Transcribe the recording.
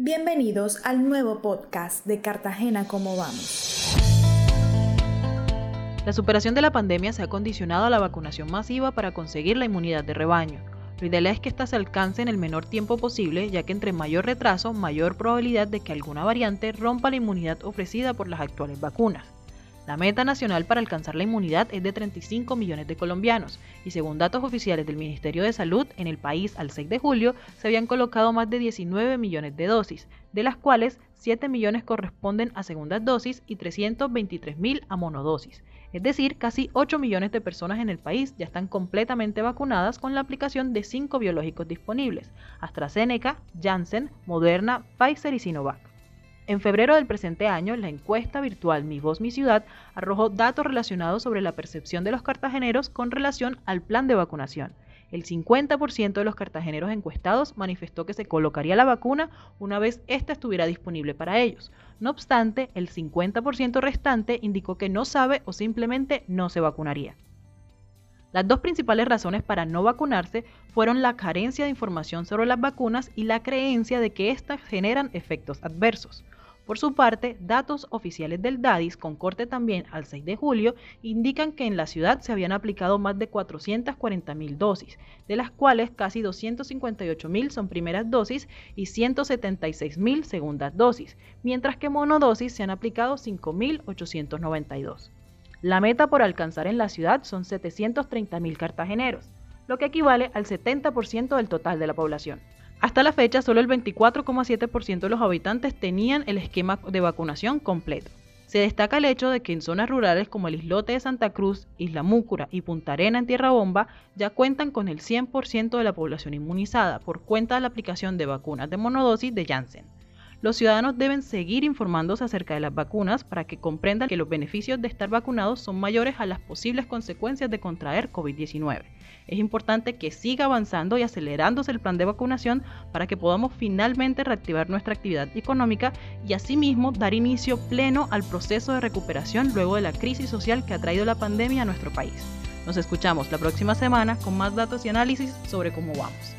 Bienvenidos al nuevo podcast de Cartagena Cómo Vamos. La superación de la pandemia se ha condicionado a la vacunación masiva para conseguir la inmunidad de rebaño. Lo ideal es que ésta se alcance en el menor tiempo posible, ya que entre mayor retraso, mayor probabilidad de que alguna variante rompa la inmunidad ofrecida por las actuales vacunas. La meta nacional para alcanzar la inmunidad es de 35 millones de colombianos y según datos oficiales del Ministerio de Salud, en el país al 6 de julio se habían colocado más de 19 millones de dosis, de las cuales 7 millones corresponden a segundas dosis y 323 mil a monodosis. Es decir, casi 8 millones de personas en el país ya están completamente vacunadas con la aplicación de 5 biológicos disponibles, AstraZeneca, Janssen, Moderna, Pfizer y Sinovac. En febrero del presente año, la encuesta virtual Mi Voz Mi Ciudad arrojó datos relacionados sobre la percepción de los cartageneros con relación al plan de vacunación. El 50% de los cartageneros encuestados manifestó que se colocaría la vacuna una vez ésta estuviera disponible para ellos. No obstante, el 50% restante indicó que no sabe o simplemente no se vacunaría. Las dos principales razones para no vacunarse fueron la carencia de información sobre las vacunas y la creencia de que éstas generan efectos adversos. Por su parte, datos oficiales del DADIS, con corte también al 6 de julio, indican que en la ciudad se habían aplicado más de 440 mil dosis, de las cuales casi 258 mil son primeras dosis y 176 mil segundas dosis, mientras que monodosis se han aplicado 5.892. La meta por alcanzar en la ciudad son 730 mil cartageneros, lo que equivale al 70% del total de la población. Hasta la fecha, solo el 24,7% de los habitantes tenían el esquema de vacunación completo. Se destaca el hecho de que en zonas rurales como el islote de Santa Cruz, Isla Múcura y Punta Arena en Tierra Bomba ya cuentan con el 100% de la población inmunizada por cuenta de la aplicación de vacunas de monodosis de Janssen. Los ciudadanos deben seguir informándose acerca de las vacunas para que comprendan que los beneficios de estar vacunados son mayores a las posibles consecuencias de contraer COVID-19. Es importante que siga avanzando y acelerándose el plan de vacunación para que podamos finalmente reactivar nuestra actividad económica y asimismo dar inicio pleno al proceso de recuperación luego de la crisis social que ha traído la pandemia a nuestro país. Nos escuchamos la próxima semana con más datos y análisis sobre cómo vamos.